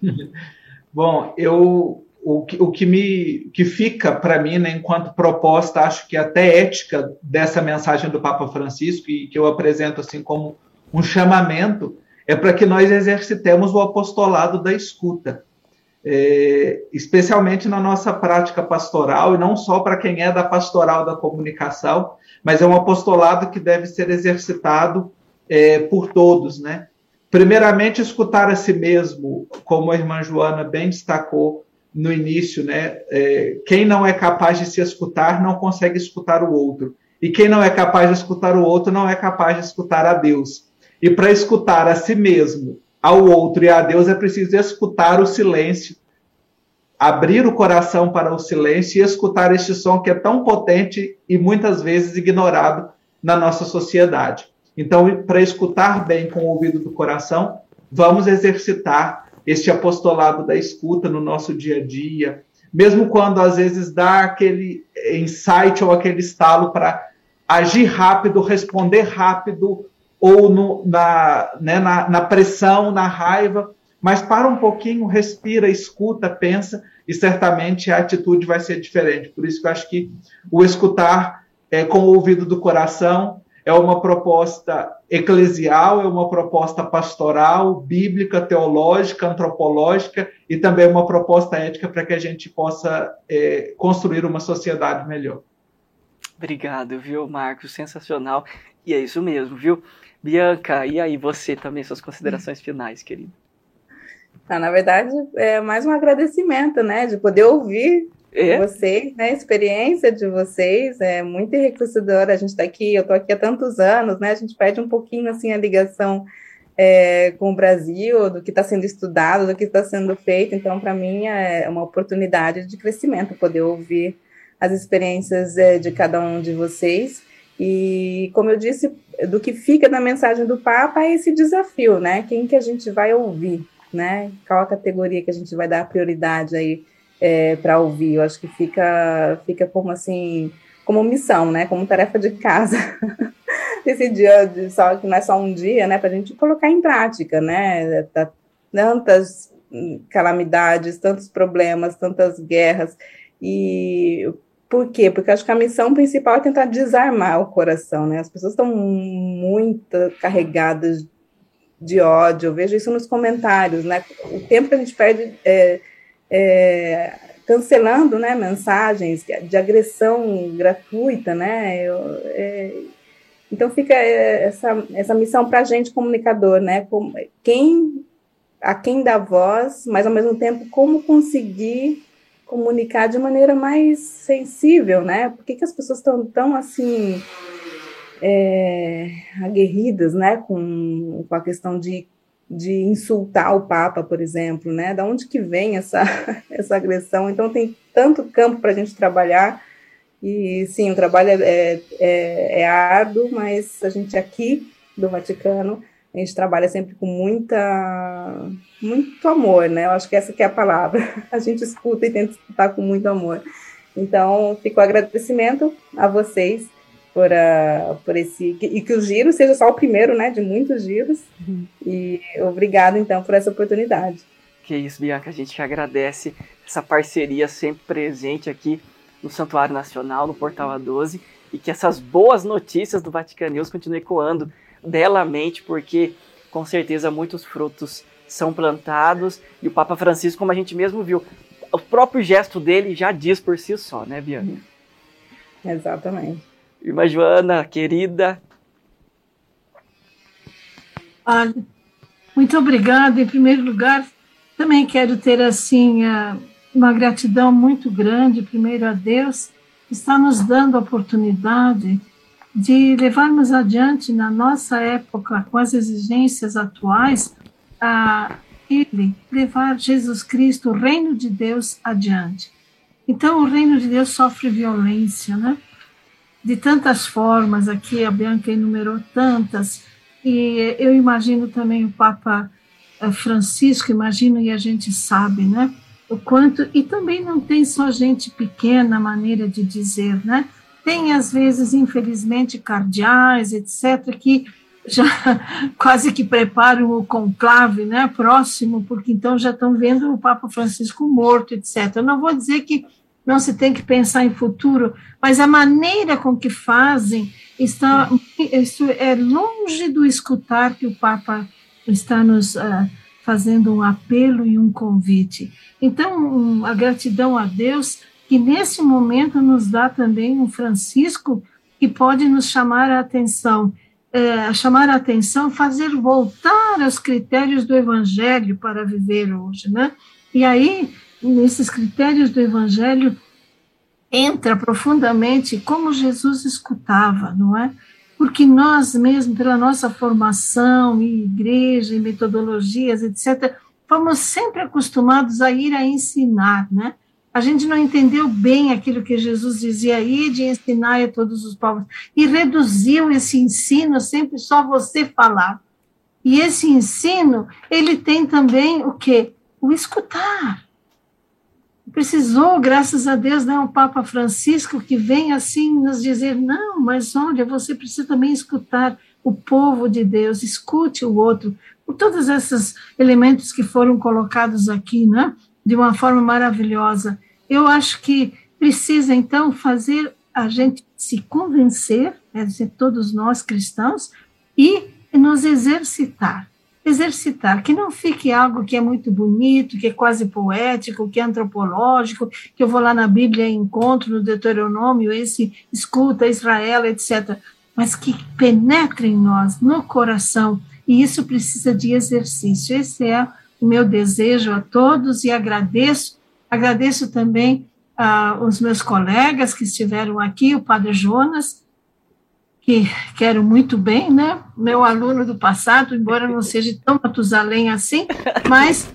Bom, eu o que, o que me que fica para mim, né, enquanto proposta, acho que até ética dessa mensagem do Papa Francisco e que eu apresento assim como um chamamento é para que nós exercitemos o apostolado da escuta, é, especialmente na nossa prática pastoral e não só para quem é da pastoral da comunicação, mas é um apostolado que deve ser exercitado é, por todos, né? Primeiramente, escutar a si mesmo, como a irmã Joana bem destacou, no início, né? É, quem não é capaz de se escutar não consegue escutar o outro. E quem não é capaz de escutar o outro não é capaz de escutar a Deus. E para escutar a si mesmo, ao outro e a Deus é preciso escutar o silêncio, abrir o coração para o silêncio e escutar este som que é tão potente e muitas vezes ignorado na nossa sociedade. Então, para escutar bem com o ouvido do coração, vamos exercitar este apostolado da escuta no nosso dia a dia, mesmo quando às vezes dá aquele insight ou aquele estalo para agir rápido, responder rápido, ou no, na, né, na, na pressão, na raiva, mas para um pouquinho, respira, escuta, pensa, e certamente a atitude vai ser diferente. Por isso que eu acho que o escutar é, com o ouvido do coração é uma proposta eclesial, é uma proposta pastoral, bíblica, teológica, antropológica e também uma proposta ética para que a gente possa é, construir uma sociedade melhor. Obrigado, viu, Marcos? Sensacional. E é isso mesmo, viu? Bianca, e aí você também, suas considerações finais, querida? Ah, na verdade, é mais um agradecimento, né, de poder ouvir é? vocês, né? A experiência de vocês é muito enriquecedora. A gente está aqui, eu estou aqui há tantos anos, né? A gente perde um pouquinho assim a ligação é, com o Brasil, do que está sendo estudado, do que está sendo feito. Então, para mim, é uma oportunidade de crescimento poder ouvir as experiências é, de cada um de vocês. E, como eu disse, do que fica da mensagem do Papa é esse desafio, né? Quem que a gente vai ouvir, né? Qual a categoria que a gente vai dar prioridade aí é, para ouvir? Eu acho que fica, fica como assim, como missão, né? Como tarefa de casa. esse dia de só que não é só um dia, né, para a gente colocar em prática, né, tá, tantas calamidades, tantos problemas, tantas guerras e por quê? Porque acho que a missão principal é tentar desarmar o coração, né? As pessoas estão muito carregadas de ódio, eu vejo isso nos comentários, né? O tempo que a gente perde é, é, cancelando, né, mensagens de agressão gratuita, né? Eu, é, então fica é, essa, essa missão para a gente, comunicador, né? Quem, a quem dá voz, mas ao mesmo tempo como conseguir comunicar de maneira mais sensível, né? Por que, que as pessoas estão tão assim é, aguerridas, né? Com, com a questão de, de insultar o Papa, por exemplo, né? Da onde que vem essa, essa agressão? Então tem tanto campo para a gente trabalhar e sim, o trabalho é, é, é, árduo, mas a gente aqui do Vaticano, a gente trabalha sempre com muita, muito amor, né? Eu acho que essa que é a palavra. A gente escuta e tenta escutar com muito amor. Então, fica o agradecimento a vocês por, uh, por esse e que o giro seja só o primeiro, né, de muitos giros. Uhum. E obrigado então por essa oportunidade. Que isso, Bianca, a gente que agradece essa parceria sempre presente aqui no Santuário Nacional, no Portal A12, e que essas boas notícias do Vatican News continuem ecoando belamente, porque com certeza muitos frutos são plantados, e o Papa Francisco, como a gente mesmo viu, o próprio gesto dele já diz por si só, né, Bianca? Exatamente. Irmã Joana, querida. Muito obrigada. Em primeiro lugar, também quero ter assim uma gratidão muito grande, primeiro a Deus, que está nos dando a oportunidade de levarmos adiante na nossa época, com as exigências atuais, a Ele levar Jesus Cristo, o reino de Deus, adiante. Então, o reino de Deus sofre violência, né? De tantas formas, aqui a Bianca enumerou tantas, e eu imagino também o Papa eh, Francisco, imagino e a gente sabe, né? o quanto e também não tem só gente pequena maneira de dizer, né? Tem às vezes, infelizmente, cardeais, etc, que já quase que preparam o conclave, né, próximo, porque então já estão vendo o Papa Francisco morto, etc. Eu não vou dizer que não se tem que pensar em futuro, mas a maneira com que fazem está isso é longe do escutar que o Papa está nos uh, fazendo um apelo e um convite. Então, a gratidão a Deus, que nesse momento nos dá também um Francisco que pode nos chamar a atenção, é, chamar a atenção, fazer voltar aos critérios do Evangelho para viver hoje, né? E aí, nesses critérios do Evangelho, entra profundamente como Jesus escutava, não é? porque nós mesmos, pela nossa formação e igreja e metodologias, etc., fomos sempre acostumados a ir a ensinar, né? A gente não entendeu bem aquilo que Jesus dizia aí de ensinar a todos os povos e reduziu esse ensino sempre só você falar. E esse ensino, ele tem também o quê? O escutar precisou, graças a Deus, né, o Papa Francisco que vem assim nos dizer, não, mas olha, você precisa também escutar o povo de Deus, escute o outro, por todos esses elementos que foram colocados aqui, né, de uma forma maravilhosa. Eu acho que precisa, então, fazer a gente se convencer, quer dizer, todos nós cristãos, e nos exercitar exercitar, que não fique algo que é muito bonito, que é quase poético, que é antropológico, que eu vou lá na Bíblia e encontro no Deuteronômio, esse escuta Israel, etc., mas que penetre em nós, no coração, e isso precisa de exercício. Esse é o meu desejo a todos e agradeço, agradeço também aos meus colegas que estiveram aqui, o Padre Jonas, que quero muito bem, né? Meu aluno do passado, embora não seja tão Matusalém assim, mas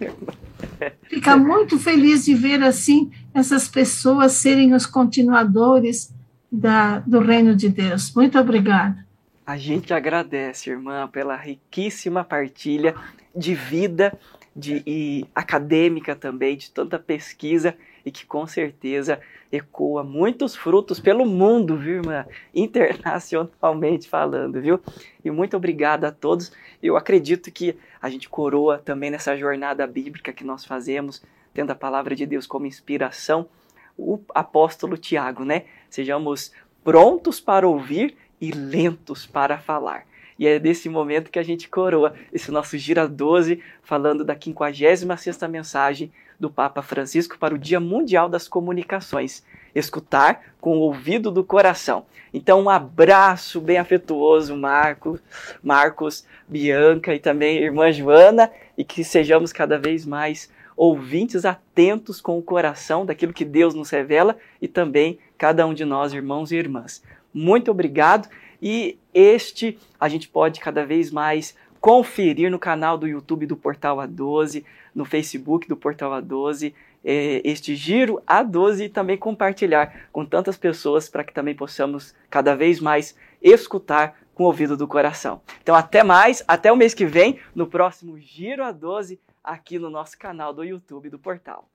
fica muito feliz de ver assim essas pessoas serem os continuadores da, do reino de Deus. Muito obrigada. A gente agradece, irmã, pela riquíssima partilha de vida de, e acadêmica também, de tanta pesquisa e que com certeza ecoa muitos frutos pelo mundo, viu, irmã? Internacionalmente falando, viu? E muito obrigado a todos. Eu acredito que a gente coroa também nessa jornada bíblica que nós fazemos, tendo a palavra de Deus como inspiração, o apóstolo Tiago, né? Sejamos prontos para ouvir e lentos para falar. E é desse momento que a gente coroa esse nosso Gira 12, falando da 56ª mensagem do Papa Francisco para o Dia Mundial das Comunicações. Escutar com o ouvido do coração. Então, um abraço bem afetuoso, Marcos, Marcos, Bianca e também irmã Joana, e que sejamos cada vez mais ouvintes atentos com o coração daquilo que Deus nos revela e também cada um de nós, irmãos e irmãs. Muito obrigado e este a gente pode cada vez mais conferir no canal do YouTube do Portal A12, no Facebook do Portal A12, é, este giro A12 e também compartilhar com tantas pessoas para que também possamos cada vez mais escutar com o ouvido do coração. Então, até mais, até o mês que vem, no próximo Giro A12, aqui no nosso canal do YouTube do Portal.